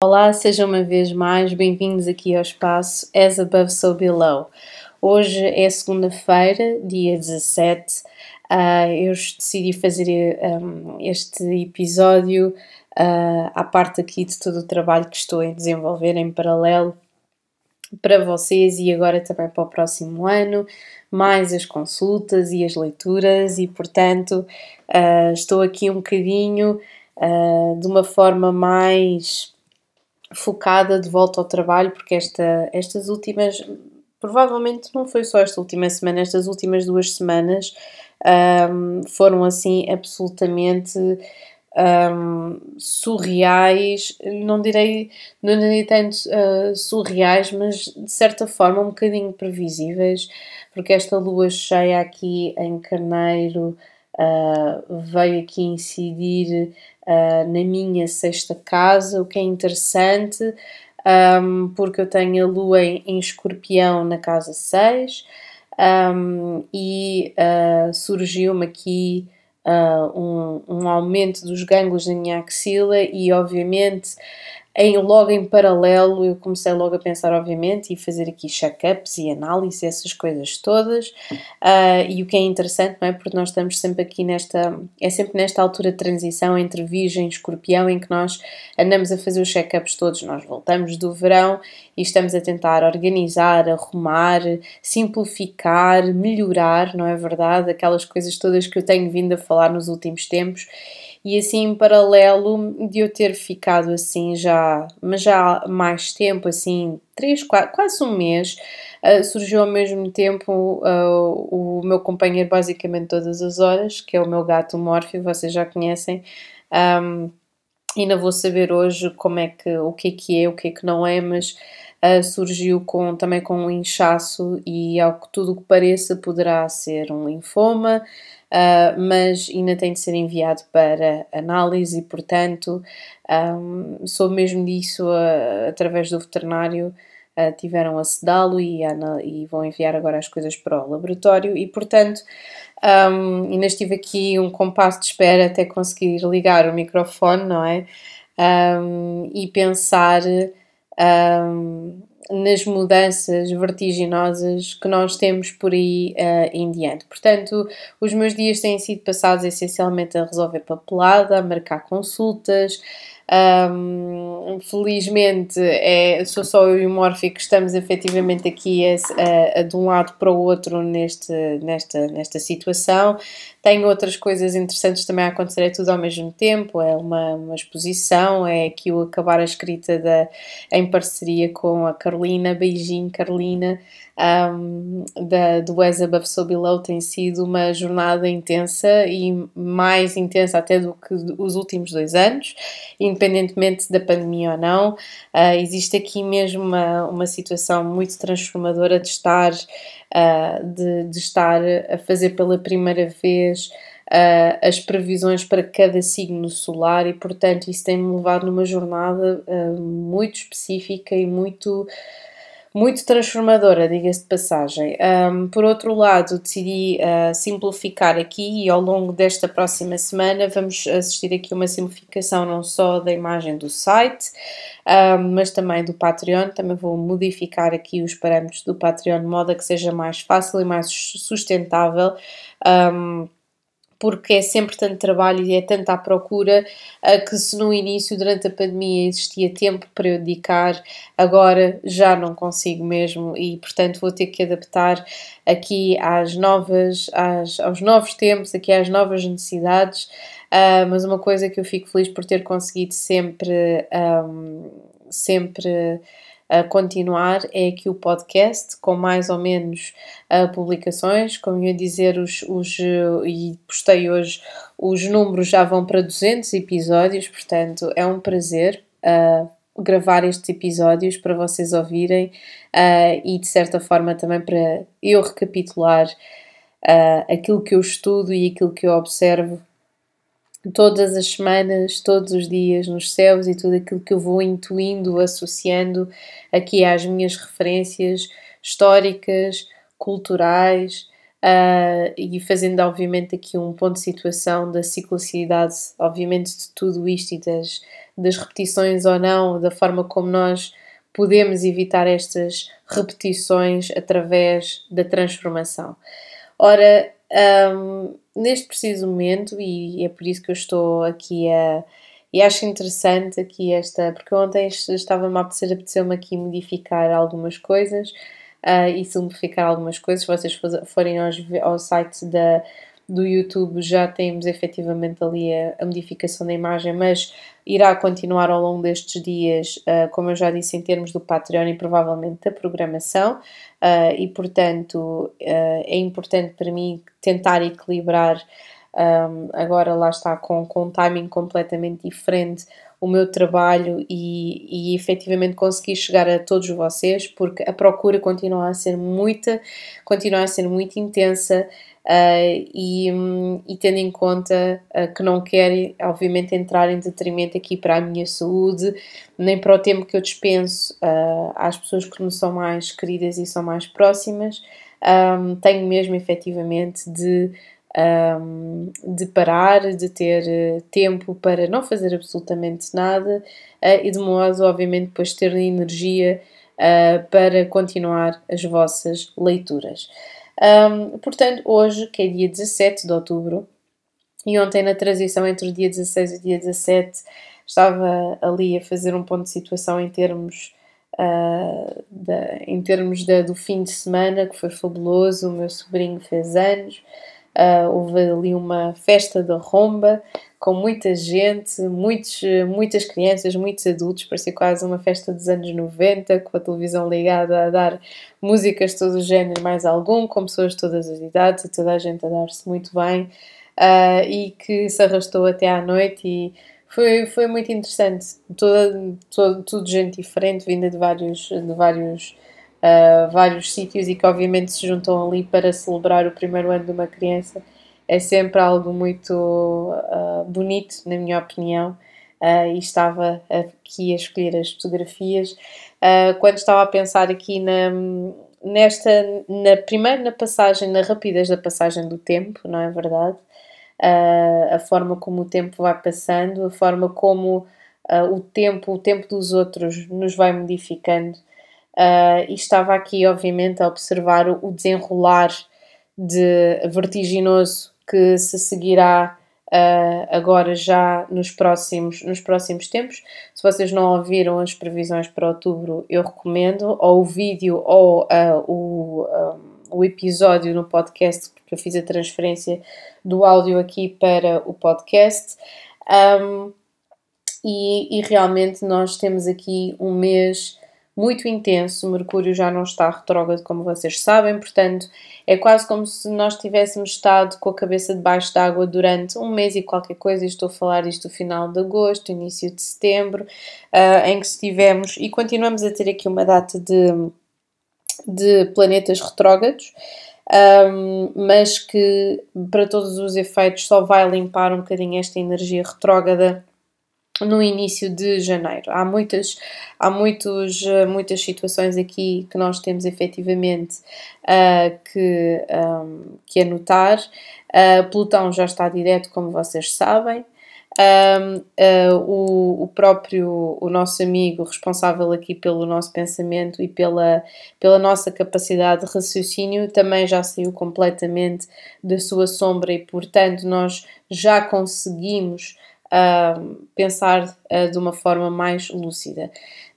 Olá, sejam uma vez mais bem-vindos aqui ao espaço As Above So Below. Hoje é segunda-feira, dia 17. Uh, ah, eu decidi fazer um, este episódio uh, à parte aqui de todo o trabalho que estou a desenvolver em paralelo para vocês e agora também para o próximo ano, mais as consultas e as leituras, e portanto uh, estou aqui um bocadinho de uma forma mais focada de volta ao trabalho, porque esta, estas últimas, provavelmente não foi só esta última semana, estas últimas duas semanas um, foram assim absolutamente um, surreais, não direi, não direi tanto uh, surreais, mas de certa forma um bocadinho previsíveis, porque esta lua cheia aqui em Carneiro uh, veio aqui incidir uh, na minha sexta casa, o que é interessante, um, porque eu tenho a lua em, em escorpião na casa 6 um, e uh, surgiu-me aqui uh, um, um aumento dos gânglios da minha axila e, obviamente, em, logo em paralelo, eu comecei logo a pensar, obviamente, e fazer aqui check-ups e análise, essas coisas todas. Uh, e o que é interessante, não é? Porque nós estamos sempre aqui nesta. É sempre nesta altura de transição entre Virgem e Escorpião, em que nós andamos a fazer os check-ups todos. Nós voltamos do verão e estamos a tentar organizar, arrumar, simplificar, melhorar, não é verdade? Aquelas coisas todas que eu tenho vindo a falar nos últimos tempos e assim em paralelo de eu ter ficado assim já, mas já há mais tempo, assim, três, quatro, quase um mês, uh, surgiu ao mesmo tempo uh, o meu companheiro basicamente todas as horas, que é o meu gato Morphe, vocês já conhecem. Um, ainda vou saber hoje como é que, o que é que é, o que é que não é, mas uh, surgiu com, também com um inchaço e ao que tudo que pareça poderá ser um linfoma, uh, mas ainda tem de ser enviado para análise e, portanto, um, mesmo disso uh, através do veterinário. Uh, tiveram a sedá-lo e, e, vão enviar agora as coisas para o laboratório e portanto um, ainda estive aqui um compasso de espera até conseguir ligar o microfone, não é? Um, e pensar um, nas mudanças vertiginosas que nós temos por aí uh, em diante. Portanto, os meus dias têm sido passados essencialmente a resolver papelada, a marcar consultas, um, felizmente é, sou só eu e o Morphy que estamos efetivamente aqui a, a, a, de um lado para o outro neste, nesta, nesta situação. Tenho outras coisas interessantes também a acontecer, é tudo ao mesmo tempo. É uma, uma exposição, é aqui o acabar a escrita da, em parceria com a Carolina. Beijinho, Carolina um, da, do As Above So Below tem sido uma jornada intensa e mais intensa até do que os últimos dois anos, independentemente da pandemia ou não. Uh, existe aqui mesmo uma, uma situação muito transformadora de estar, uh, de, de estar a fazer pela primeira vez. Uh, as previsões para cada signo solar e, portanto, isso tem-me levado numa jornada uh, muito específica e muito muito transformadora, diga-se de passagem. Um, por outro lado, decidi uh, simplificar aqui e ao longo desta próxima semana vamos assistir aqui uma simplificação não só da imagem do site, um, mas também do Patreon. Também vou modificar aqui os parâmetros do Patreon de modo a que seja mais fácil e mais sustentável. Um, porque é sempre tanto trabalho e é tanta procura que se no início, durante a pandemia, existia tempo para eu dedicar, agora já não consigo mesmo e, portanto, vou ter que adaptar aqui às novas, às, aos novos tempos, aqui às novas necessidades. Uh, mas uma coisa que eu fico feliz por ter conseguido sempre, um, sempre a continuar é aqui o podcast com mais ou menos uh, publicações. Como ia dizer, os, os, uh, e postei hoje, os números já vão para 200 episódios, portanto é um prazer. Uh, gravar estes episódios para vocês ouvirem e de certa forma também para eu recapitular aquilo que eu estudo e aquilo que eu observo todas as semanas, todos os dias nos céus e tudo aquilo que eu vou intuindo, associando aqui às minhas referências históricas, culturais, Uh, e fazendo, obviamente, aqui um ponto de situação da ciclicidade, obviamente, de tudo isto e das, das repetições ou não, da forma como nós podemos evitar estas repetições através da transformação. Ora, um, neste preciso momento, e é por isso que eu estou aqui a. E acho interessante aqui esta, porque ontem estava-me a apetecer, apeteceu-me aqui modificar algumas coisas uh, e simplificar algumas coisas. Se vocês forem aos, ao site da, do YouTube, já temos efetivamente ali a, a, modificação da imagem, mas irá continuar ao longo destes dias, uh, como eu já disse, em termos do Patreon e provavelmente da programação. Uh, e portanto é importante para mim tentar equilibrar. Um, agora lá está com, com um timing completamente diferente o meu trabalho e, e efetivamente conseguir chegar a todos vocês, porque a procura continua a ser muita, continua a ser muito intensa. Uh, e, e, tendo em conta uh, que não quero, obviamente, entrar em detrimento aqui para a minha saúde, nem para o tempo que eu dispenso uh, às pessoas que me são mais queridas e são mais próximas, um, tenho mesmo efetivamente de um, de parar, de ter tempo para não fazer absolutamente nada uh, e de modo, obviamente, depois ter energia uh, para continuar as vossas leituras. Um, portanto, hoje, que é dia 17 de outubro, e ontem na transição entre o dia 16 e o dia 17, estava ali a fazer um ponto de situação em termos. Uh, em termos do fim de semana, que foi fabuloso, o meu sobrinho fez anos, Uh, houve ali uma festa da romba com muita gente, muitos, muitas crianças, muitos adultos, parecia quase uma festa dos anos 90, com a televisão ligada a dar músicas de todo o género, mais algum, com pessoas de todas as idades e toda a gente a dar-se muito bem uh, e que se arrastou até à noite e foi, foi muito interessante. Toda, toda, tudo gente diferente, vinda de vários, de vários vários sítios e que obviamente se juntam ali para celebrar o primeiro ano de uma criança é sempre algo muito uh, bonito, na minha opinião. Uh, e estava aqui a escolher as fotografias. Uh, quando estava a pensar aqui na, nesta, na primeiro na passagem, na rapidez da passagem do tempo, não é verdade? A forma como o tempo vai passando, a forma como o tempo, o tempo dos outros nos vai modificando Uh, e estava aqui, obviamente, a observar o desenrolar de vertiginoso que se seguirá uh, agora já nos próximos, nos próximos tempos. Se vocês não ouviram as previsões para outubro, eu recomendo, ou o vídeo ou uh, o, um, o episódio no podcast, porque eu fiz a transferência do áudio aqui para o podcast. Um, e, e realmente nós temos aqui um mês muito intenso. Mercúrio já não está retrógrado, como vocês sabem, portanto, é quase como se nós tivéssemos estado com a cabeça debaixo d'água durante um mês e qualquer coisa. E estou a falar isto do final de agosto, início de setembro, uh, em que estivemos e continuamos a ter aqui uma data de, de planetas retrógrados. Um, mas que para todos os efeitos só vai limpar um bocadinho esta energia retrógrada no início de janeiro. Há muitas, há muitos, muitas situações aqui que nós temos efetivamente uh, que, um, que anotar. Uh, Plutão já está direto, como vocês sabem. Um, uh, o, o próprio, o nosso amigo responsável aqui pelo nosso pensamento e pela, pela nossa capacidade de raciocínio também já saiu completamente da sua sombra e, portanto, nós já conseguimos uh, pensar uh, de uma forma mais lúcida.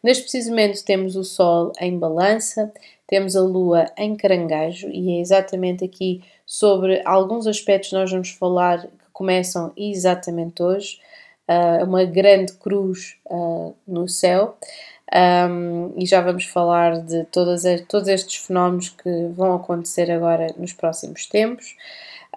Neste preciso momento temos o Sol em balança, temos a Lua em caranguejo e é exatamente aqui sobre alguns aspectos nós vamos falar que começam exatamente hoje. Uh, uma grande cruz uh, no céu um, e já vamos falar de todas, todos estes fenómenos que vão acontecer agora nos próximos tempos.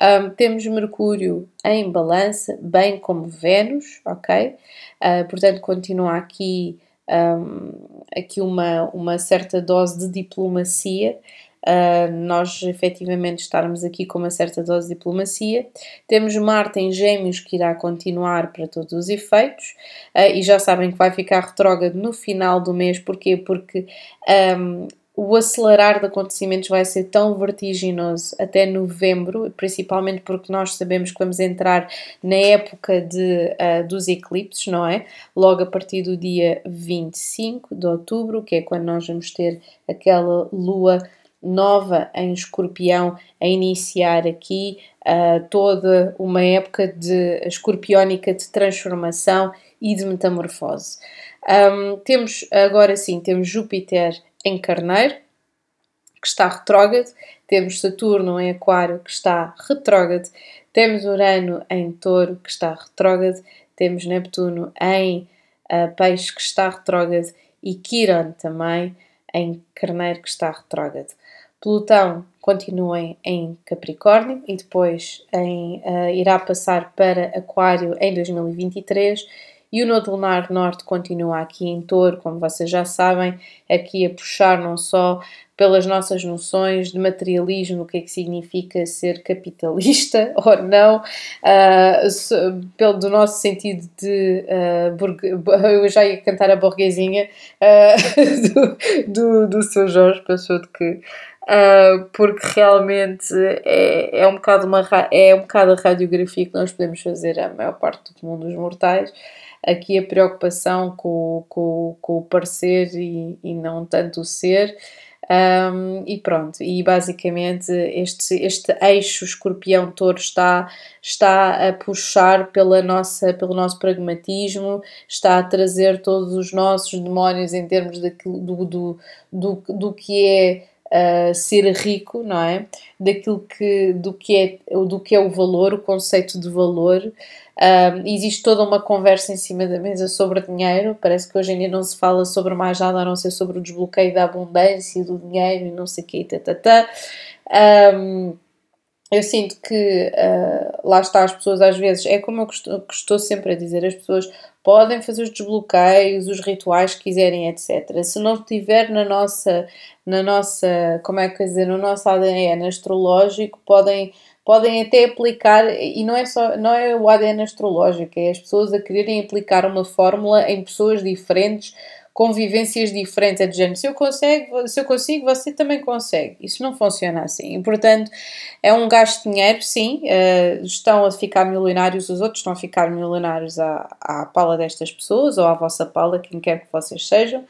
Um, temos Mercúrio em balança, bem como Vênus, ok? Uh, portanto, continua aqui, um, aqui uma, uma certa dose de diplomacia. Uh, nós efetivamente estarmos aqui com uma certa dose de diplomacia. Temos Marte em Gêmeos que irá continuar para todos os efeitos uh, e já sabem que vai ficar retrógrado no final do mês, porquê? Porque um, o acelerar de acontecimentos vai ser tão vertiginoso até novembro, principalmente porque nós sabemos que vamos entrar na época de, uh, dos eclipses, não é? Logo a partir do dia 25 de outubro, que é quando nós vamos ter aquela lua nova em escorpião a iniciar aqui uh, toda uma época de escorpiónica de transformação e de metamorfose. Um, temos agora sim, temos Júpiter em Carneiro, que está retrógrado, temos Saturno em Aquário, que está retrógrado, temos Urano em Touro, que está retrógrado, temos Neptuno em uh, Peixe, que está retrógrado, e Quiron também em Carneiro, que está retrógrado. Plutão continua em Capricórnio e depois em, uh, irá passar para Aquário em 2023 e o Nodo Lunar Norte continua aqui em Touro, como vocês já sabem, aqui a puxar não só pelas nossas noções de materialismo, o que é que significa ser capitalista ou não, uh, pelo do nosso sentido de uh, eu já ia cantar a burguesinha uh, do, do, do Sr. Jorge, passou de que Uh, porque realmente é, é, um bocado uma, é um bocado a radiografia que nós podemos fazer a maior parte do mundo dos mortais aqui a preocupação com, com, com o parecer e, e não tanto o ser. Um, e pronto, e basicamente este, este eixo escorpião-touro está, está a puxar pela nossa, pelo nosso pragmatismo, está a trazer todos os nossos demónios em termos daquilo, do, do, do, do que é uh, ser rico, não é? Daquilo que, do, que é, do que é o valor, o conceito de valor. Existe toda uma conversa em cima da mesa sobre dinheiro. Parece que hoje em dia não se fala sobre mais nada a não ser sobre o desbloqueio da abundância, do dinheiro e não sei o que, tatatá. Um, eu sinto que uh, lá está, as pessoas às vezes, é como eu estou sempre a dizer, as pessoas podem fazer os desbloqueios, os rituais que quiserem, etc. Se não estiver na nossa, na nossa, como é que dizer, no nosso ADN astrológico, podem podem até aplicar, e não é só não é o ADN astrológico, é as pessoas a quererem aplicar uma fórmula em pessoas diferentes convivências diferentes. É de género, se eu, consigo, se eu consigo, você também consegue. Isso não funciona assim. E, portanto, é um gasto de dinheiro, sim. Uh, estão a ficar milionários, os outros estão a ficar milionários à, à pala destas pessoas ou à vossa pala, quem quer que vocês sejam.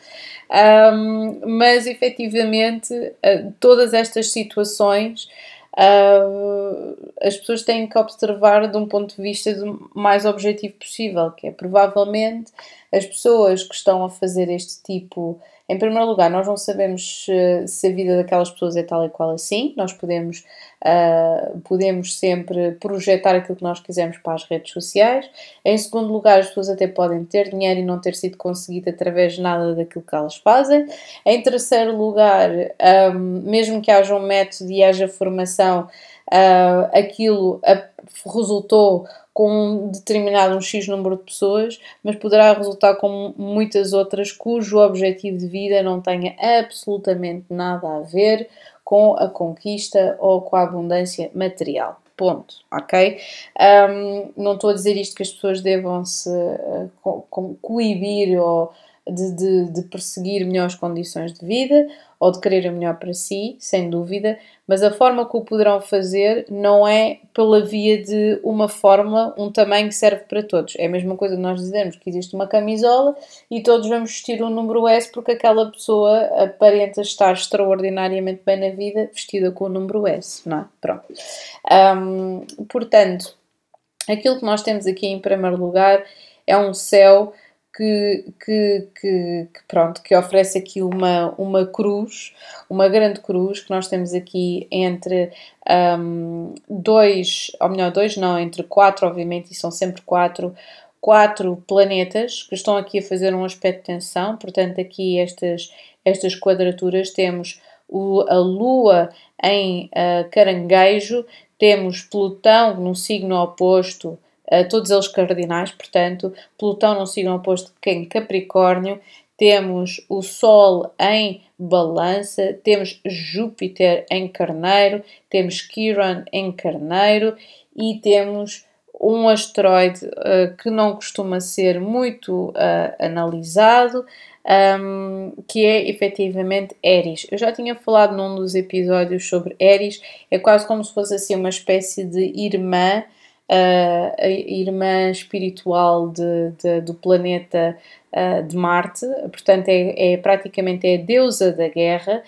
Um, mas, efetivamente, uh, todas estas situações. Uh, as pessoas têm que observar de um ponto de vista mais objetivo possível, que é provavelmente as pessoas que estão a fazer este tipo. Em primeiro lugar, nós não sabemos se, se a vida daquelas pessoas é tal e qual assim, nós podemos, uh, podemos sempre projetar aquilo que nós quisermos para as redes sociais. Em segundo lugar, as pessoas até podem ter dinheiro e não ter sido conseguido através de nada daquilo que elas fazem. Em terceiro lugar, um, ah, mesmo que haja um método e haja formação, uh, aquilo resultou com um determinado um X número de pessoas, mas poderá resultar com muitas outras cujo objetivo de vida não tenha absolutamente nada a ver com a conquista ou com a abundância material. Ponto, ok? Um, não estou a dizer isto que as pessoas devam se uh, co coibir ou de, de, de, perseguir melhores condições de vida ou de querer o melhor para si, sem dúvida, mas a forma que o poderão fazer não é pela via de uma forma, um tamanho que serve para todos. É a mesma coisa de nós dizermos que existe uma camisola e todos vamos vestir um número S porque aquela pessoa aparenta estar extraordinariamente bem na vida vestida com o número S, não é? Pronto. Um, portanto, aquilo que nós temos aqui em primeiro lugar é um céu que, que, que, que, pronto, que oferece aqui uma, uma cruz, uma grande cruz que nós temos aqui entre um, dois, ou melhor, dois não, entre quatro, obviamente, e são sempre quatro, quatro planetas que estão aqui a fazer um aspecto de tensão, portanto, aqui estas, estas quadraturas temos o, a Lua em uh, caranguejo, temos Plutão no signo oposto todos eles cardinais, portanto, Plutão não signo oposto que em Capricórnio, temos o Sol em Balança, temos Júpiter em Carneiro, temos Quiron em Carneiro e temos um asteroide uh, que não costuma ser muito uh, analisado, um, que é efetivamente Eris. Eu já tinha falado num dos episódios sobre Eris, é quase como se fosse assim uma espécie de irmã, a irmã espiritual de, de, do planeta uh, de Marte, portanto é, é, praticamente é a deusa da guerra.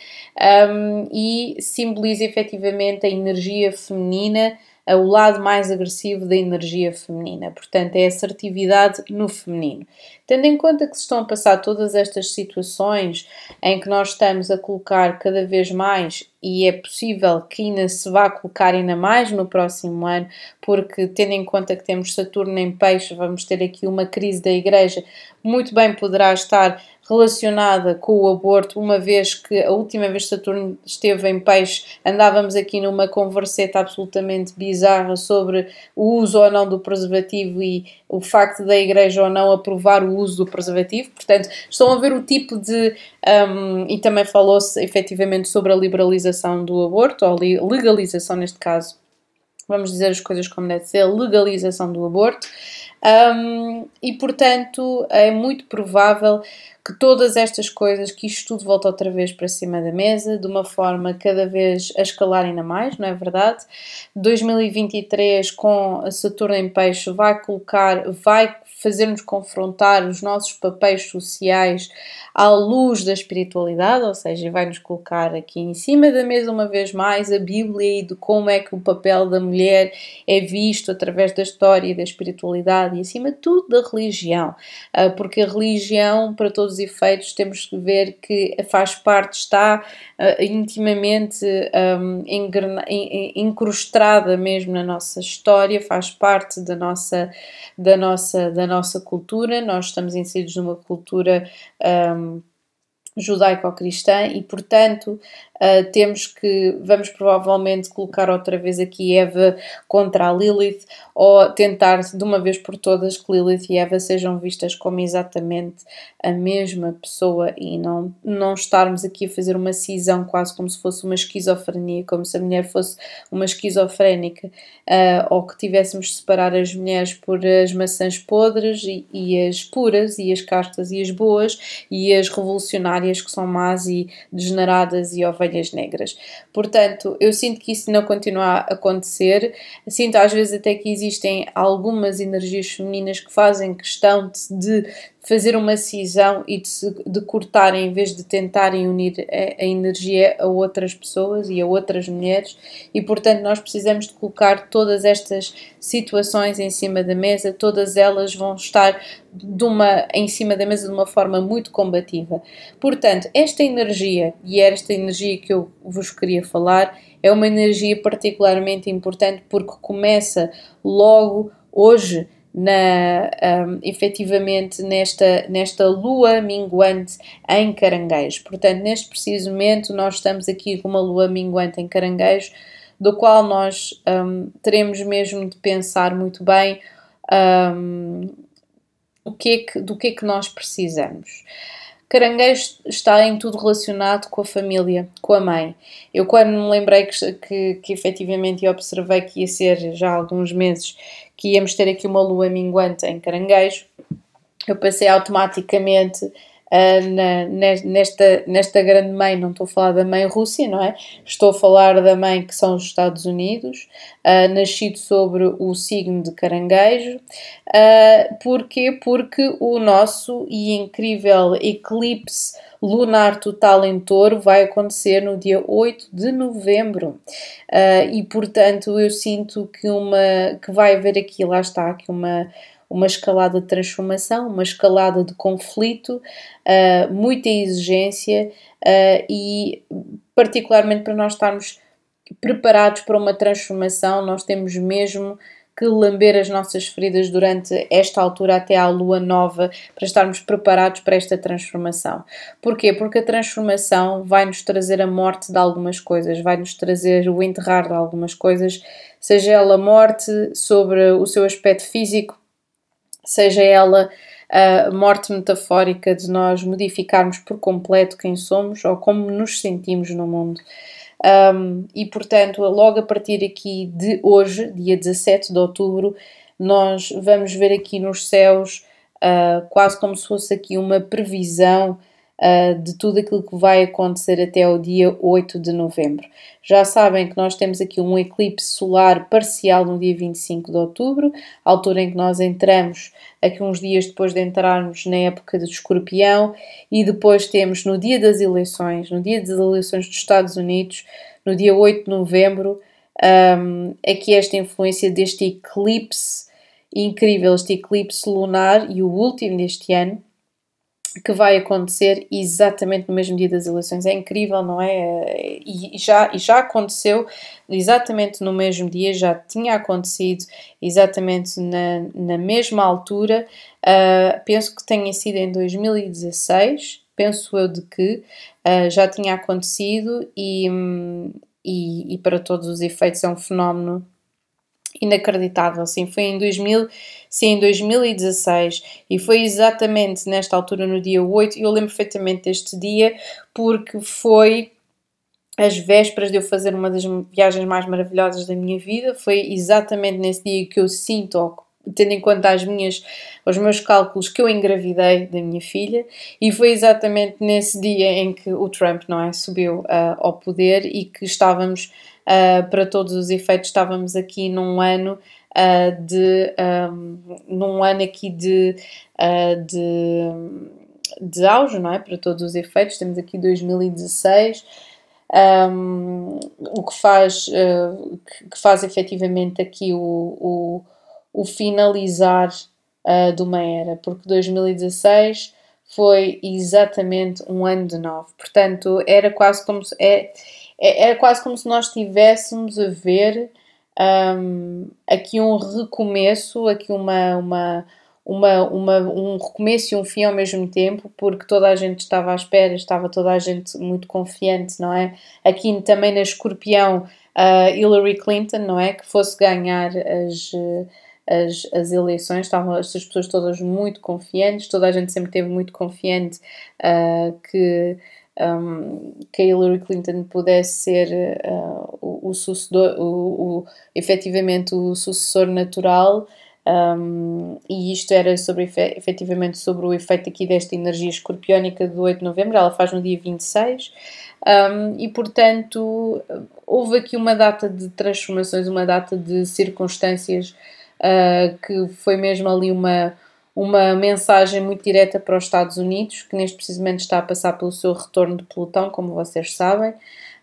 Um, e simboliza efetivamente a energia feminina o lado mais agressivo da energia feminina, portanto, é a assertividade no feminino. Tendo em conta que se estão a passar todas estas situações em que nós estamos a colocar cada vez mais, e é possível que ainda se vá colocar ainda mais no próximo ano, porque tendo em conta que temos Saturno em peixe, vamos ter aqui uma crise da igreja, muito bem poderá estar relacionada com o aborto, uma vez que a última vez que Saturno esteve em peixe, andávamos aqui numa converseta absolutamente bizarra sobre o uso ou não do preservativo e o facto da Igreja ou não aprovar o uso do preservativo. Portanto, estão a ver o tipo de. Um, e também falou-se efetivamente sobre a liberalização do aborto, ou legalização neste caso. Vamos dizer as coisas como deve ser, legalização do aborto. Um, e portanto é muito provável que todas estas coisas, que isto tudo volta outra vez para cima da mesa, de uma forma cada vez a escalar ainda mais, não é verdade? 2023 com Saturno em Peixe vai colocar, vai fazer-nos confrontar os nossos papéis sociais à luz da espiritualidade, ou seja, vai-nos colocar aqui em cima da mesa uma vez mais a Bíblia e de como é que o papel da mulher é visto através da história e da espiritualidade e acima de tudo da religião, ah, porque a religião, para todos os efeitos, temos que ver que faz parte, está uh, intimamente um, incrustada mesmo na nossa história, faz parte da nossa, da nossa, da nossa cultura. Nós estamos inseridos numa cultura um, judaico-cristã e, portanto, uh, temos que, vamos provavelmente colocar outra vez aqui Eva contra a Lilith ou tentar de uma vez por todas que Lilith e Eva sejam vistas como exatamente a mesma pessoa e não, não estarmos aqui a fazer uma cisão quase como se fosse uma esquizofrenia, como se a mulher fosse uma esquizofrénica uh, ou que tivéssemos de separar as mulheres por as maçãs podres e, e as puras e as castas e as boas e as revolucionárias que são más e degeneradas e ovelhas negras. Portanto, eu sinto que isso não continua a acontecer, sinto às vezes até que existe existem algumas energias femininas que fazem questão de fazer uma cisão e de, de cortar em vez de tentarem unir a, a, energia a outras pessoas e a outras mulheres e portanto nós precisamos de colocar todas estas situações em cima da mesa, todas elas vão estar de uma, em cima da mesa de uma forma muito combativa. Portanto, esta energia, e era esta energia que eu vos queria falar, é uma energia particularmente importante porque começa logo hoje na, um, efetivamente nesta, nesta lua minguante em caranguejo. Portanto, neste preciso momento, nós estamos aqui com uma lua minguante em caranguejo, do qual nós um, teremos mesmo de pensar muito bem um, o que é que, do que é que nós precisamos. Caranguejo está em tudo relacionado com a família, com a mãe. Eu, quando me lembrei que, que, que efetivamente observei que ia ser já há alguns meses que íamos ter aqui uma lua minguante em Caranguejo, eu passei automaticamente uh, na, nesta, nesta grande mãe, não estou a falar da mãe Rússia, não é? Estou a falar da mãe que são os Estados Unidos, uh, nascido sobre o signo de Caranguejo. Uh, porquê? Porque o nosso e incrível eclipse lunar total em touro vai acontecer no dia 8 de novembro. Uh, e portanto eu sinto que uma que vai haver aqui, lá está, aqui uma uma escalada de transformação, uma escalada de conflito, uh, muita exigência uh, e, particularmente para nós estarmos preparados para uma transformação, nós temos mesmo que lamber as nossas feridas durante esta altura até à lua nova para estarmos preparados para esta transformação. Porquê? Porque a transformação vai nos trazer a morte de algumas coisas, vai nos trazer o enterrar de algumas coisas, seja ela morte sobre o seu aspecto físico, seja ela a morte metafórica de nós modificarmos por completo quem somos ou como nos sentimos no mundo. Um, e portanto, logo a partir aqui de hoje, dia 17 de outubro, nós vamos ver aqui nos céus uh, quase como se fosse aqui uma previsão uh, de tudo aquilo que vai acontecer até o dia 8 de novembro. Já sabem que nós temos aqui um eclipse solar parcial no dia 25 de outubro, altura em que nós entramos aqui uns dias depois de entrarmos na época de escorpião, e depois temos no dia das eleições, no dia das eleições dos Estados Unidos, no dia 8 de novembro, um, aqui esta influência deste eclipse incrível, este eclipse lunar e o último deste ano, que vai acontecer exatamente no mesmo dia das eleições. É incrível, não é? E já, e já aconteceu exatamente no mesmo dia, já tinha acontecido exatamente na, na mesma altura. Uh, penso que tenha sido em 2016, penso eu de que uh, já tinha acontecido e, e, e para todos os efeitos é um fenómeno inacreditável. Sim, foi em 2000, sim, em 2016 e foi exatamente nesta altura, no dia 8. Eu lembro perfeitamente deste dia porque foi as vésperas de eu fazer uma das viagens mais maravilhosas da minha vida. Foi exatamente nesse dia que eu sinto, tendo em conta as minhas, os meus cálculos, que eu engravidei da minha filha, e foi exatamente nesse dia em que o Trump não é, subiu uh, ao poder e que estávamos uh, para todos os efeitos, estávamos aqui num ano uh, de um, num ano aqui de, uh, de, de auge, não é? Para todos os efeitos, temos aqui 2016. Um, o que faz, uh, que faz efetivamente aqui o, o, o finalizar uh, de uma era, porque 2016 foi exatamente um ano de novo, portanto era quase como se, é, é, é quase como se nós estivéssemos a ver um, aqui um recomeço, aqui uma, uma, uma, uma, um recomeço e um fim ao mesmo tempo, porque toda a gente estava à espera, estava toda a gente muito confiante, não é? Aqui também na escorpião, uh, Hillary Clinton, não é? Que fosse ganhar as. As, as eleições, estavam estas pessoas todas muito confiantes, toda a gente sempre teve muito confiante uh, que um, que Hillary Clinton pudesse ser uh, o, o, sucedor, o, o, efetivamente o sucessor natural. Um, e isto era sobre, efetivamente sobre o efeito aqui desta energia escorpiónica do 8 de novembro, ela faz no dia 26, um, e portanto houve aqui uma data de transformações, uma data de circunstâncias uh, que foi mesmo ali uma, uma mensagem muito direta para os Estados Unidos, que neste precisamente está a passar pelo seu retorno de pelotão, como vocês sabem,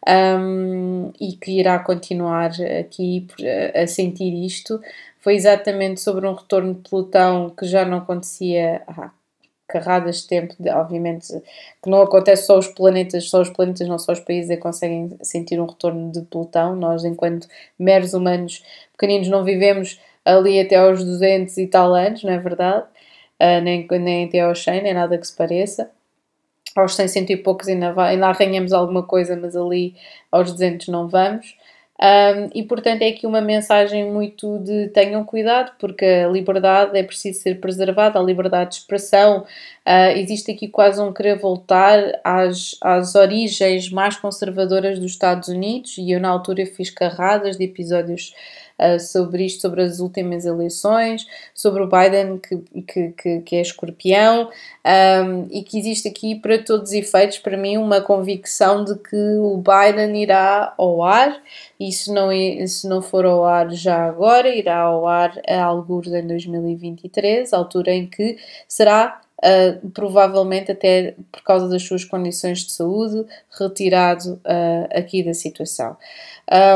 um, e que irá continuar aqui a sentir isto. Foi exatamente sobre um retorno de pelotão que já não acontecia há carradas de tempo, obviamente que não acontece só os planetas, só os planetas, não só os países é que conseguem sentir um retorno de pelotão. Nós, enquanto meros humanos pequeninos, não vivemos ali até aos 200 e tal anos, não é verdade? Uh, nem, nem até aos 100, nem nada que se pareça. Aos 100, cento e poucos ainda, vai, ainda arranhamos alguma coisa, mas ali aos 200 não vamos. Um, e portanto é aqui uma mensagem muito de tenham cuidado, porque a liberdade é preciso ser preservada, a liberdade de expressão. Uh, existe aqui quase um querer voltar às, às origens mais conservadoras dos Estados Unidos, e eu na altura fiz carradas de episódios uh, sobre isto, sobre as últimas eleições, sobre o Biden que, que, que, que é escorpião um, e que existe aqui, para todos os efeitos, para mim, uma convicção de que o Biden irá ao ar e se não, se não for ao ar já agora, irá ao ar a alguns em 2023, altura em que será Uh, provavelmente até por causa das suas condições de saúde, retirado uh, aqui da situação.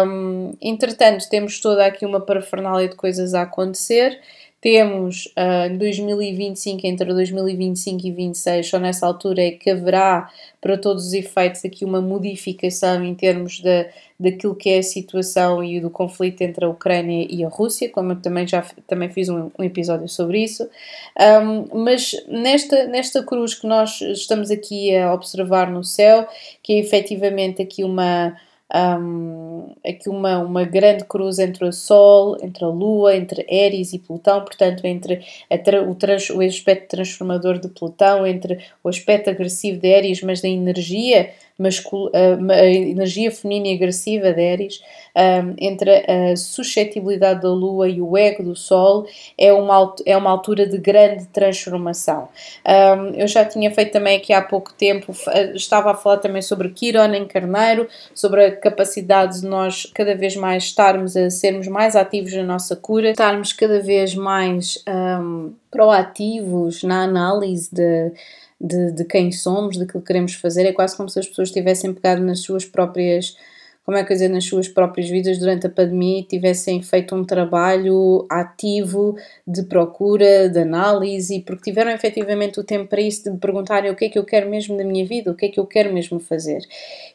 Um, entretanto, temos toda aqui uma parafernália de coisas a acontecer. Temos uh, em 2025, entre 2025 e 2026, só nessa altura é que haverá, para todos os efeitos, aqui uma modificação em termos de, daquilo que é a situação e do conflito entre a Ucrânia e a Rússia, como eu também já também fiz um, um episódio sobre isso. Um, mas nesta, nesta cruz que nós estamos aqui a observar no céu, que é efetivamente aqui uma um, aqui uma, uma grande cruz entre o Sol, entre a Lua, entre Eris e Plutão, portanto, entre a, o, trans, o aspecto transformador de Plutão, entre o aspecto agressivo de Eris, mas da energia a, energia feminina e agressiva de Eris, entre a suscetibilidade da Lua e o ego do Sol, é uma, é uma altura de grande transformação. Eu já tinha feito também aqui há pouco tempo, estava a falar também sobre Quiron em Carneiro, sobre a capacidade de nós cada vez mais estarmos a sermos mais ativos na nossa cura, estarmos cada vez mais um, proativos na análise de de, de quem somos, daquilo que queremos fazer, é quase como se as pessoas tivessem pegado nas suas próprias como é que dizer, nas suas próprias vidas durante a pandemia tivessem feito um trabalho ativo de procura, de análise, porque tiveram efetivamente o tempo para isso, de me perguntarem o que é que eu quero mesmo da minha vida, o que é que eu quero mesmo fazer.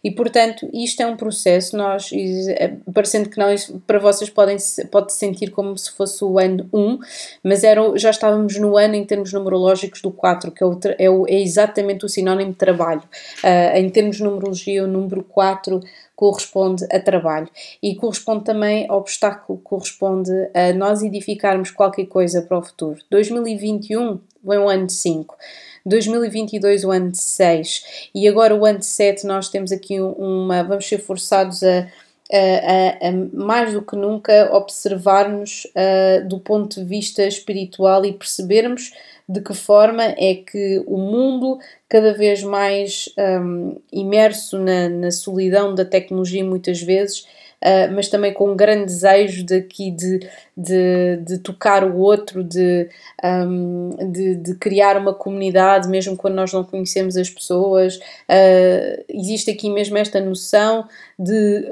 E portanto, isto é um processo, nós, é, parecendo que não, isso, para vocês podem pode sentir como se fosse o ano 1, mas era, já estávamos no ano em termos numerológicos do 4, que é, o, é, o, é exatamente o sinónimo de trabalho. Uh, em termos de numerologia, o número 4 corresponde a trabalho e corresponde também a obstáculo, corresponde a nós edificarmos qualquer coisa para o futuro. 2021 vem o ano de 5. 2022 o ano de 6 e agora o ano de 7 nós temos aqui uma, vamos ser forçados a, a, a, a mais do que nunca observarmos do ponto de vista espiritual e percebermos de que forma é que o mundo, cada vez mais um, imerso na, na, solidão da tecnologia, muitas vezes, uh, mas também com um grande desejo de, aqui de, de, de tocar o outro, de, um, de, de, criar uma comunidade, mesmo quando nós não conhecemos as pessoas. Uh, existe aqui mesmo esta noção de,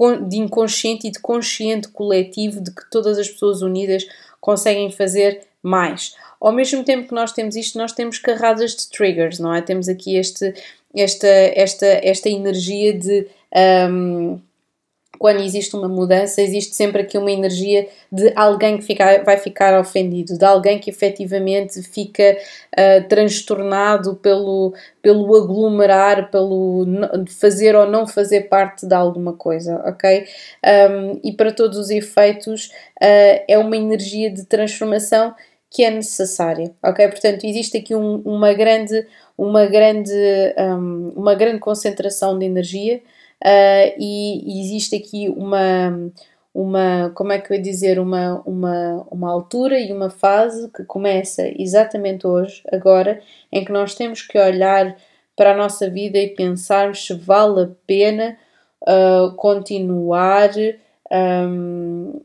uh, de inconsciente e de consciente coletivo de que todas as pessoas unidas conseguem fazer mais. Ao mesmo tempo que nós temos isto, nós temos carradas de triggers, não é? Temos aqui este, esta, esta, esta energia de. Um, quando existe uma mudança, existe sempre aqui uma energia de alguém que fica, vai ficar ofendido, de alguém que efetivamente fica uh, transtornado pelo, pelo aglomerar, pelo fazer ou não fazer parte de alguma coisa, ok? Um, e para todos os efeitos, uh, é uma energia de transformação que é necessária, ok? Portanto, existe aqui um, uma grande, uma grande, um, uma grande concentração de energia uh, e, existe aqui uma, uma, como é que eu ia dizer, uma, uma, uma altura e uma fase que começa exatamente hoje, agora, em que nós temos que olhar para a nossa vida e pensarmos se vale a pena uh, continuar um,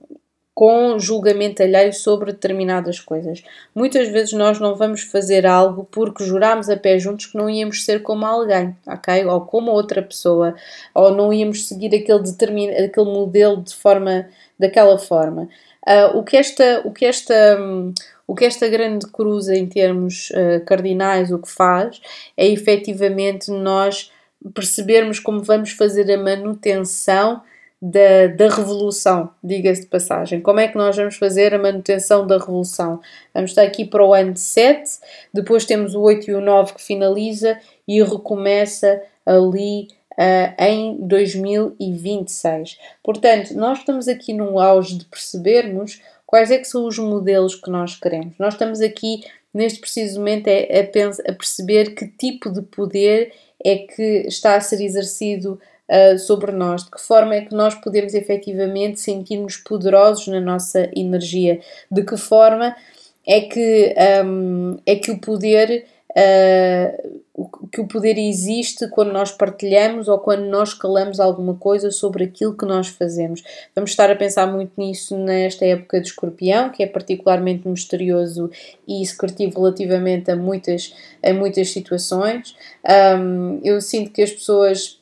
com julgamento alheio sobre determinadas coisas. Muitas vezes nós não vamos fazer algo porque jurámos a pé juntos que não íamos ser como alguém, ok? Ou como outra pessoa, ou não íamos seguir aquele, determin... aquele modelo de forma, daquela forma. Uh, o que esta, o que esta, um, o que esta grande cruz em termos uh, cardinais o que faz é efetivamente nós percebermos como vamos fazer a manutenção da, da revolução, diga-se de passagem. Como é que nós vamos fazer a manutenção da revolução? Vamos estar aqui para o ano 7, depois temos o 8 e o 9 que finaliza e recomeça ali uh, em 2026. Portanto, nós estamos aqui no auge de percebermos quais é que são os modelos que nós queremos. Nós estamos aqui neste preciso momento é, a, a perceber que tipo de poder é que está a ser exercido uh, sobre nós, de que forma é que nós podemos efetivamente sentir-nos poderosos na nossa energia, de que forma é que, um, é que o poder uh, que o poder existe quando nós partilhamos ou quando nós calamos alguma coisa sobre aquilo que nós fazemos. Vamos estar a pensar muito nisso nesta época de escorpião, que é particularmente misterioso e secretivo relativamente a muitas, a muitas situações. Um, eu sinto que as pessoas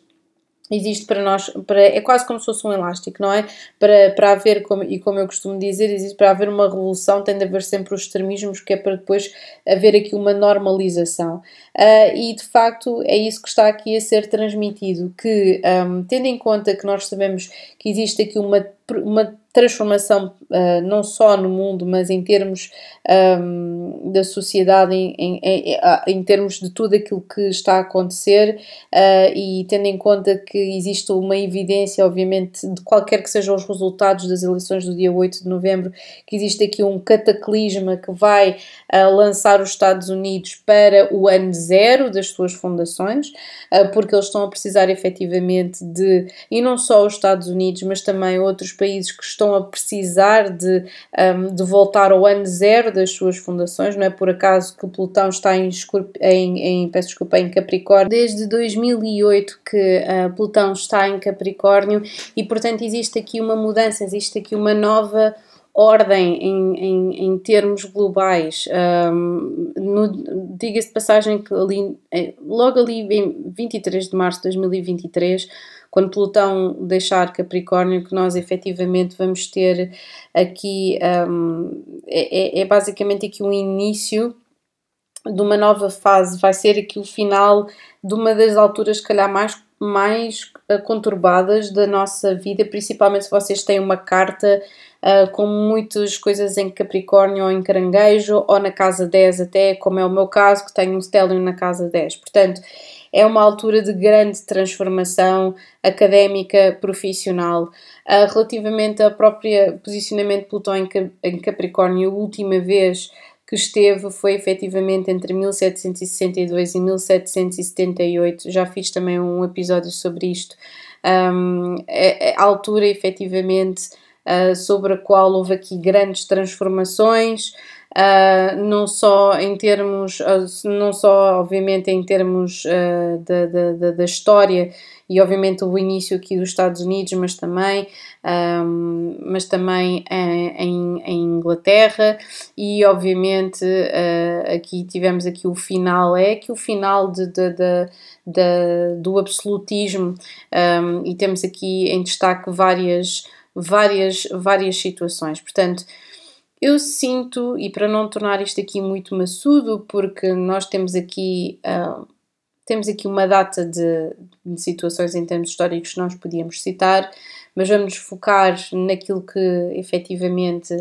existe para nós, para, é quase como se fosse um elástico, não é? Para, para haver, como, e como eu costumo dizer, existe para haver uma revolução, tem de haver sempre os extremismos, que é para depois haver aqui uma normalização. Uh, e de facto é isso que está aqui a ser transmitido, que um, tendo em conta que nós sabemos que existe aqui uma uma transformação uh, não só no mundo, mas em termos um, da sociedade, em, em, em, em, termos de tudo aquilo que está a acontecer uh, e tendo em conta que existe uma evidência, obviamente, de qualquer que sejam os resultados das eleições do dia 8 de novembro, que existe aqui um cataclisma que vai uh, lançar os Estados Unidos para o ano zero das suas fundações, porque eles estão a precisar efetivamente de, e não só os Estados Unidos, mas também outros países que estão a precisar de, um, de voltar ao ano zero das suas fundações, não é por acaso que Plutão está em, em, em, peço desculpa, em Capricórnio, desde 2008 que uh, Plutão está em Capricórnio e portanto existe aqui uma mudança, existe aqui uma nova ordem em, em, em termos globais. Um, Diga-se de passagem que ali, eh, logo ali em 23 de março de 2023 quando Plutão deixar Capricórnio, que nós efetivamente vamos ter aqui, um, é, é, é basicamente aqui um início de uma nova fase, vai ser aqui o final de uma das alturas, se calhar, mais, mais eh, conturbadas da nossa vida, principalmente se vocês têm uma carta uh, com muitas coisas em Capricórnio ou em Caranguejo, ou na casa 10 até, como é o meu caso, que tenho um stellium na casa 10. Portanto, é uma altura de grande transformação académica, profissional. Uh, relativamente ao próprio posicionamento de Plutão em Capricórnio, a última vez que esteve foi efetivamente entre 1762 e 1778. Já fiz também um episódio sobre isto. Um, é, é a altura, efetivamente, uh, sobre a qual houve aqui grandes transformações uh, não só em termos, uh, não só obviamente em termos uh, da, da, da, história e obviamente o início aqui dos Estados Unidos, mas também, um, mas também em, em, Inglaterra. E obviamente aqui tivemos aqui o final, é que o final de, de, de, de do absolutismo. Um, e temos aqui em destaque várias, várias, várias situações, portanto eu sinto, e para não tornar isto aqui muito maçudo, porque nós temos aqui, uh, temos aqui uma data de, de, situações em termos históricos que nós podíamos citar, mas vamos focar naquilo que efetivamente,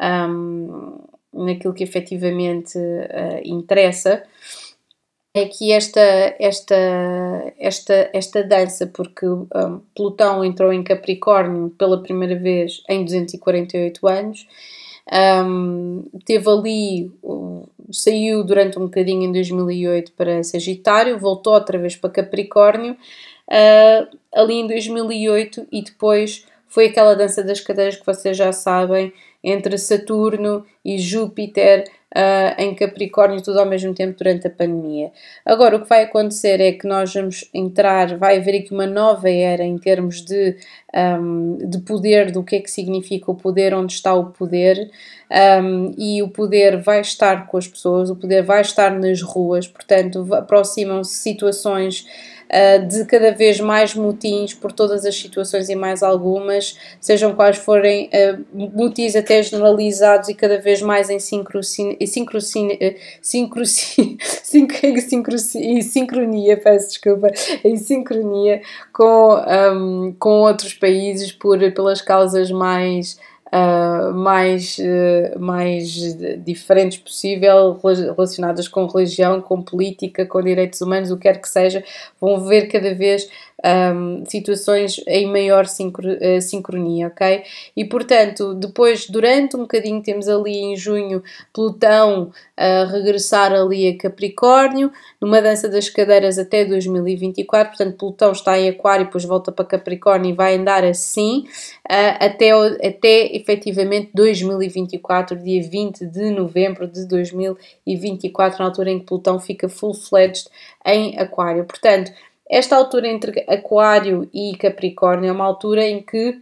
um, naquilo que efetivamente uh, interessa é que esta, esta, esta, esta dança, porque um, Plutão entrou em Capricórnio pela primeira vez em 248 anos um, teve ali, saiu durante um bocadinho em 2008 para Sagitário, voltou outra vez para Capricórnio, uh, ali em 2008 e depois foi aquela dança das cadeiras que vocês já sabem, entre Saturno e Júpiter uh, em Capricórnio, tudo ao mesmo tempo durante a pandemia. Agora, o que vai acontecer é que nós vamos entrar, vai haver aqui uma nova era em termos de, um, de poder, do que é que significa o poder, onde está o poder, um, e o poder vai estar com as pessoas, o poder vai estar nas ruas, portanto, aproximam-se situações uh, de cada vez mais motins por todas as situações e mais algumas, sejam quais forem uh, motins até generalizados e cada vez mais em sincronia, sincronia, sincronia, peço desculpa, em sincronia com, um, com outros países por, pelas causas mais uh, mais, uh, mais diferentes possível, relacionadas com religião, com política, com direitos humanos, o que quer que seja, vão ver cada vez um, situações em maior sincro, uh, sincronia, ok? E portanto, depois, durante um bocadinho, temos ali em junho Plutão a regressar ali a Capricórnio, numa dança das cadeiras até 2024, portanto, Plutão está em Aquário, depois volta para Capricórnio e vai andar assim uh, até, até efetivamente 2024, dia 20 de novembro de 2024, na altura em que Plutão fica full-fledged em Aquário. Portanto, esta altura entre Aquário e Capricórnio é uma altura em que,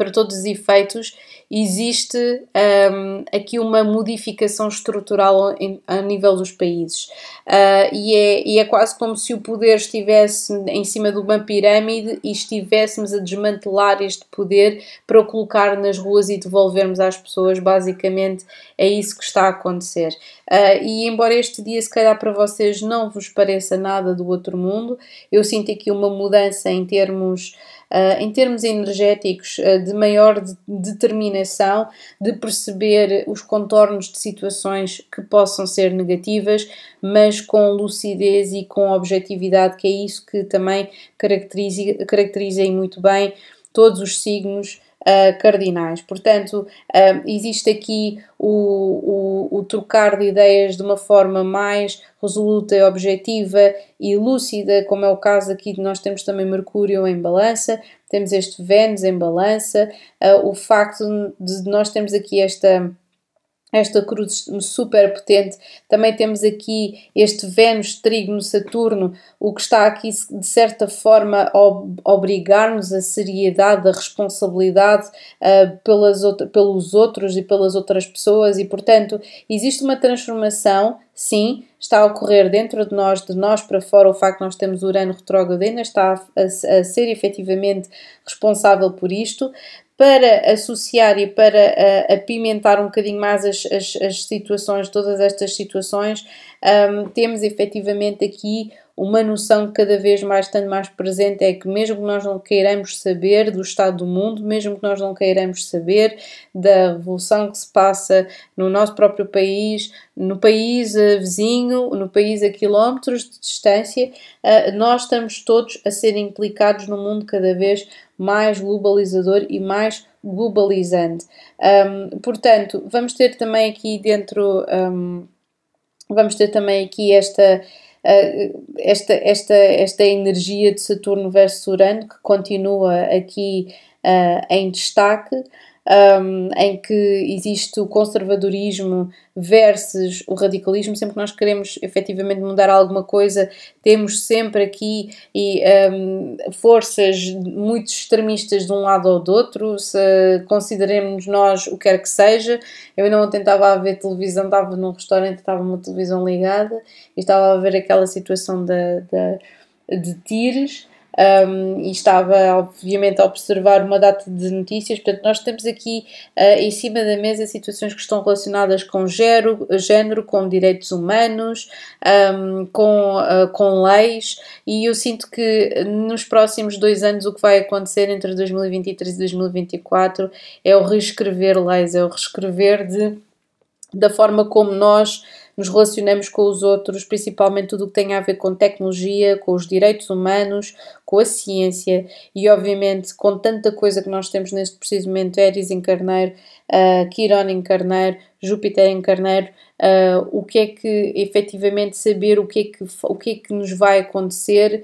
para todos os efeitos, existe um, aqui uma modificação estrutural em, a nível dos países. Uh, e, é, e é quase como se o poder estivesse em cima de uma pirâmide e estivéssemos a desmantelar este poder para o colocar nas ruas e devolvermos às pessoas. Basicamente, é isso que está a acontecer. Uh, e embora este dia, se calhar, para vocês não vos pareça nada do outro mundo, eu sinto aqui uma mudança em termos em termos energéticos, uh, de maior de determinação, de perceber os contornos de situações que possam ser negativas, mas com lucidez e com objetividade, que é isso que também caracteriza, caracteriza muito bem todos os signos uh, cardinais. Portanto, uh, existe aqui o, o, o, trocar de ideias de uma forma mais resoluta, objetiva e lúcida, como é o caso aqui de nós temos também Mercúrio em balança, temos este Vênus em balança, uh, o facto de nós termos aqui esta esta cruz super potente. Também temos aqui este Vênus trígono Saturno, o que está aqui de certa forma a obrigar-nos a seriedade, a responsabilidade uh, pelas pelos outros e pelas outras pessoas. E, portanto, existe uma transformação, sim, está a ocorrer dentro de nós, de nós para fora, o facto de nós termos Urano retrógrado ainda está a, a, a ser efetivamente responsável por isto, para associar e para uh, apimentar um bocadinho mais as, as, as situações, todas estas situações, um, temos efetivamente aqui uma noção que cada vez mais estando mais presente é que mesmo que nós não queiramos saber do estado do mundo, mesmo que nós não queiramos saber da revolução que se passa no nosso próprio país, no país uh, vizinho, no país a quilómetros de distância, uh, nós estamos todos a ser implicados no mundo cada vez mais globalizador e mais globalizante. Um, portanto, vamos ter também aqui dentro, um, vamos ter também aqui esta, esta, esta, esta energia de Saturno versus Urano que continua aqui uh, em destaque um, em que existe o conservadorismo versus o radicalismo, sempre que nós queremos efetivamente mudar alguma coisa, temos sempre aqui e, um, forças muito extremistas de um lado ou do outro, se consideremos nós o que quer que seja. Eu ainda ontem estava a ver televisão, estava num restaurante, estava uma televisão ligada e estava a ver aquela situação da, de tiros um, e estava, obviamente, a observar uma data de notícias. Portanto, nós temos aqui uh, em cima da mesa situações que estão relacionadas com género, género com direitos humanos, um, com, uh, com leis, e eu sinto que nos próximos dois anos o que vai acontecer entre 2023 e 2024 é o reescrever leis, é o reescrever de, da forma como nós nos relacionamos com os outros, principalmente tudo o que tem a ver com tecnologia, com os direitos humanos, com a ciência e, obviamente, com tanta coisa que nós temos neste preciso momento: Eris em Carneiro, uh, em Carneiro, Júpiter em Carneiro. Uh, o que é que efetivamente saber o que é que, o que, é que nos vai acontecer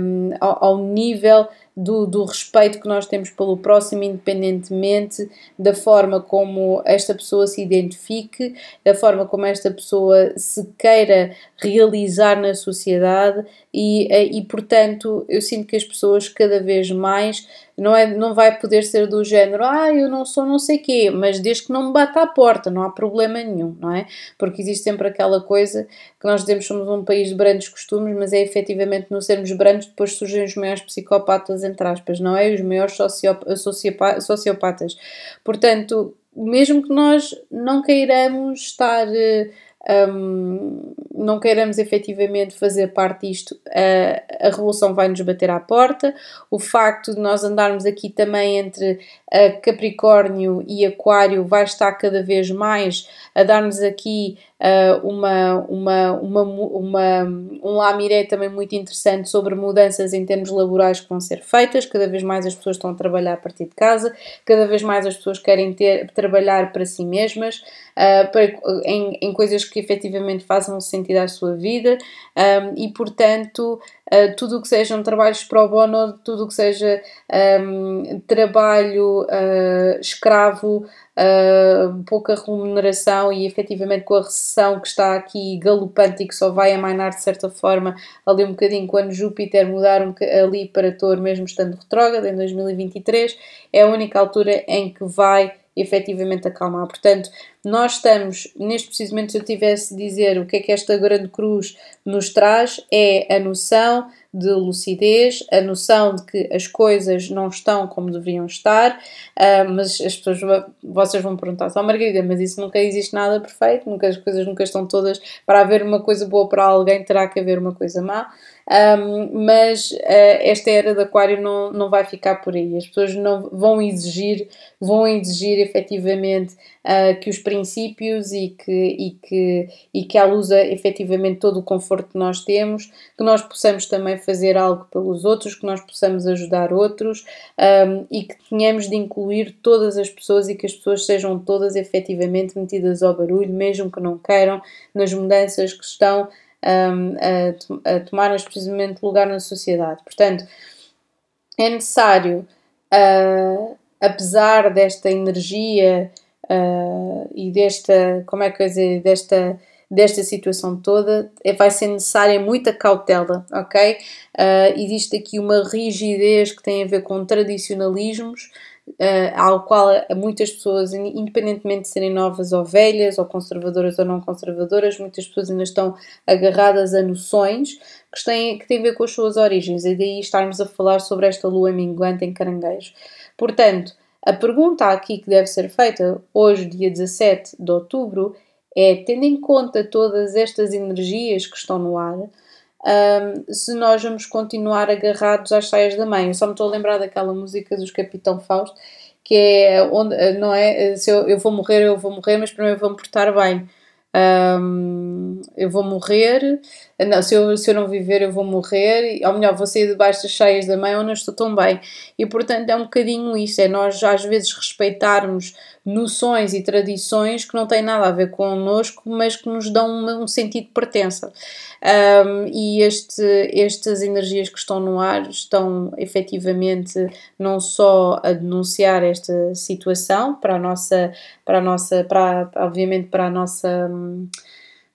um, ah, ao, ao nível do, do respeito que nós temos pelo próximo, independentemente da forma como esta pessoa se identifique, da forma como esta pessoa se queira realizar na sociedade e, eh, e portanto eu sinto que as pessoas cada vez mais não, é, não vai poder ser do género, ah, eu não sou não sei quê, mas desde que não me bata à porta, não há problema nenhum, não é? Porque existe sempre aquela coisa que nós dizemos somos um país de brandos costumes, mas é efetivamente não sermos brandos, depois surgem os maiores psicopatas, entre aspas, não é? Os maiores sociopatas. Portanto, mesmo que nós não queiramos estar eh, um, não queiramos efetivamente fazer parte disto, a, a revolução vai nos bater à porta. O facto de nós andarmos aqui também entre Capricórnio e Aquário vai estar cada vez mais a dar-nos aqui uh, uma, uma, uma, uma, um lamiré também muito interessante sobre mudanças em termos laborais que vão ser feitas. Cada vez mais as pessoas estão a trabalhar a partir de casa, cada vez mais as pessoas querem ter, trabalhar para si mesmas, uh, para, em, em coisas que efetivamente façam sentido à sua vida um, e, portanto, uh, tudo o que sejam trabalhos pro bono, tudo o que seja um, trabalho uh, escravo, uh, pouca remuneração e efetivamente com a recessão que está aqui galopante e que só vai amainar de certa forma ali um bocadinho quando Júpiter mudar um, ali para Touro, mesmo estando retrógrado em 2023, é a única altura em que vai efetivamente acalmar. Portanto, nós estamos, neste precisamente, se eu tivesse de dizer o que é que esta grande cruz nos traz, é a noção de lucidez, a noção de que as coisas não estão como deveriam estar, uh, mas as pessoas, vocês vão perguntar só, Margarida, mas isso nunca existe nada perfeito, nunca as coisas nunca estão todas, para haver uma coisa boa para alguém terá que haver uma coisa má, um, mas uh, esta era de Aquário não, não vai ficar por aí. As pessoas não vão exigir, vão exigir efetivamente uh, que os princípios e que, e, que, e que à luz efetivamente todo o conforto que nós temos, que nós possamos também fazer algo pelos outros, que nós possamos ajudar outros um, e que tenhamos de incluir todas as pessoas e que as pessoas sejam todas efetivamente metidas ao barulho, mesmo que não queiram, nas mudanças que estão um, a, a tomar precisamente lugar na sociedade. Portanto, é necessário, uh, apesar desta energia uh, e desta, como é que eu dizer, desta, desta situação toda, é, vai ser necessária muita cautela, ok? Uh, existe aqui uma rigidez que tem a ver com tradicionalismos, uh, ao qual muitas pessoas, independentemente de serem novas ou velhas, ou conservadoras ou não conservadoras, muitas pessoas ainda estão agarradas a noções que têm, que têm a ver com as suas origens, e daí estarmos a falar sobre esta lua minguante em caranguejo. Portanto, a pergunta aqui que deve ser feita hoje, dia 17 de outubro, é, tendo em conta todas estas energias que estão no ar, um, se nós vamos continuar agarrados às saias da mãe. Eu só me estou a lembrar daquela música dos Capitão Fausto, que é onde, não é? Se eu, eu vou morrer, eu vou morrer, mas primeiro vou me portar bem. Um, eu vou morrer, não, se, eu, se eu não viver, eu vou morrer, ou melhor, vou sair debaixo das cheias da mãe ou não estou tão bem. E portanto é um bocadinho isso, é nós às vezes respeitarmos noções e tradições que não têm nada a ver connosco, mas que nos dão um, um sentido de pertença. Um, e este, estas energias que estão no ar estão efetivamente não só a denunciar esta situação para a nossa, para a nossa, para, obviamente para a nossa,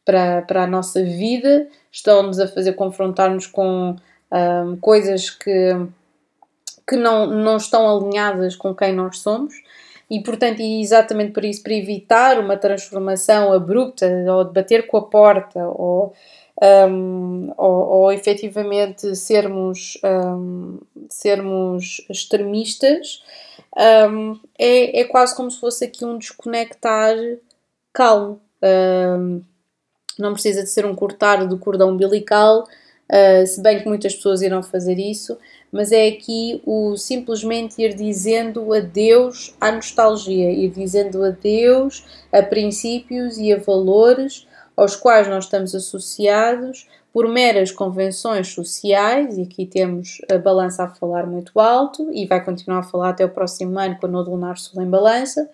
para, para a nossa vida, estão-nos a fazer confrontar-nos com um, coisas que, que não, não estão alinhadas com quem nós somos e portanto, e exatamente por isso, para evitar uma transformação abrupta ou de bater com a porta ou um, ou, ou efetivamente sermos, um, sermos extremistas, um, é, é quase como se fosse aqui um desconectar calmo. Não precisa de ser um cortar do cordão umbilical, uh, se bem que muitas pessoas irão fazer isso, mas é aqui o simplesmente ir dizendo adeus à nostalgia, ir dizendo adeus a princípios e a valores aos quais nós estamos associados por meras convenções sociais, e aqui temos a balança a falar muito alto, e vai continuar a falar até o próximo ano, quando o lunar sul em balança.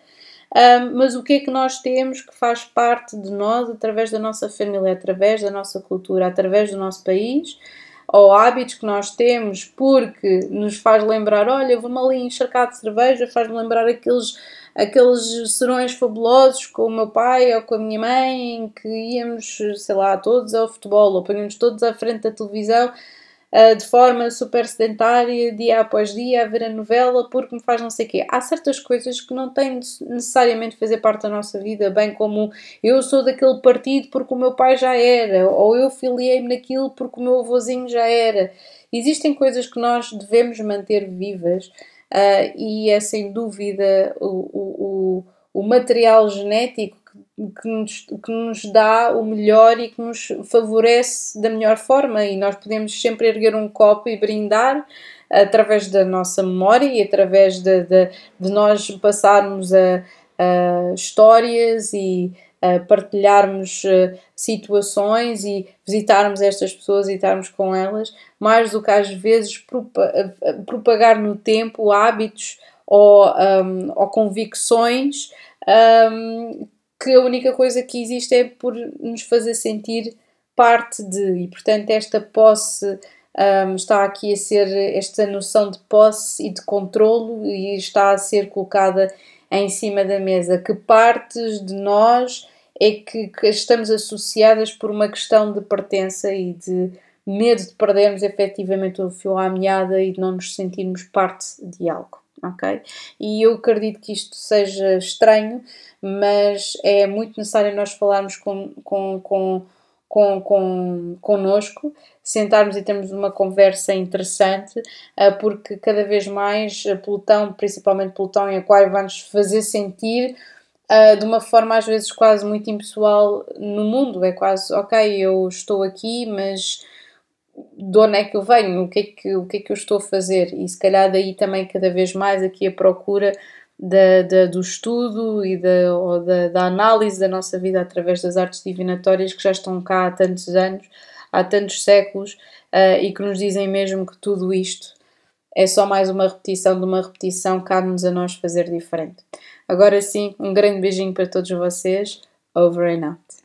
Um, mas o que é que nós temos que faz parte de nós através da nossa família, através da nossa cultura, através do nosso país, ou hábitos que nós temos porque nos faz lembrar, olha, vou-me ali encharcar de cerveja, faz-me lembrar aqueles aqueles serões fabulosos com o meu pai ou com a minha mãe, em que íamos, sei lá, todos ao futebol, ou punhamos todos à frente da televisão uh, de forma super sedentária, dia após dia, a ver a novela, porque me faz não sei o quê. Há certas coisas que não têm necessariamente fazer parte da nossa vida, bem como eu sou daquele partido porque o meu pai já era, ou eu filiei-me naquilo porque o meu avôzinho já era. Existem coisas que nós devemos manter vivas uh, e é sem dúvida o, o, o, material genético que, nos, que nos dá o melhor e que nos favorece da melhor forma, e nós podemos sempre erguer um copo e brindar através da nossa memória e através de, de, de nós passarmos a, a histórias e partilharmos uh, situações e visitarmos estas pessoas e estarmos com elas, mais do que às vezes propagar no tempo hábitos ou, um, ou convicções um, que a única coisa que existe é por nos fazer sentir parte de, e portanto esta posse um, está aqui a ser esta noção de posse e de controlo e está a ser colocada em cima da mesa, que partes de nós é que, que estamos associadas por uma questão de pertença e de medo de perdermos efetivamente o fio à meada e de não nos sentirmos parte de algo. Ok? E eu acredito que isto seja estranho, mas é muito necessário nós falarmos com, com, com, com, com connosco, sentarmos e termos uma conversa interessante, ah, porque cada vez mais Plutão, principalmente Plutão em Aquário, vai-nos fazer sentir Uh, de uma forma às vezes quase muito impessoal no mundo. É quase, ok, eu estou aqui, mas de onde é que eu venho? O que é que, o que, é que eu estou a fazer? E se calhar daí também cada vez mais aqui a procura da, da, do estudo e da, ou da, da análise da nossa vida através das artes divinatórias que já estão cá há tantos anos, há tantos séculos uh, e que nos dizem mesmo que tudo isto é só mais uma repetição de uma repetição, cabe-nos a nós fazer diferente. Agora sim, um grande beijinho para todos vocês. Over and out.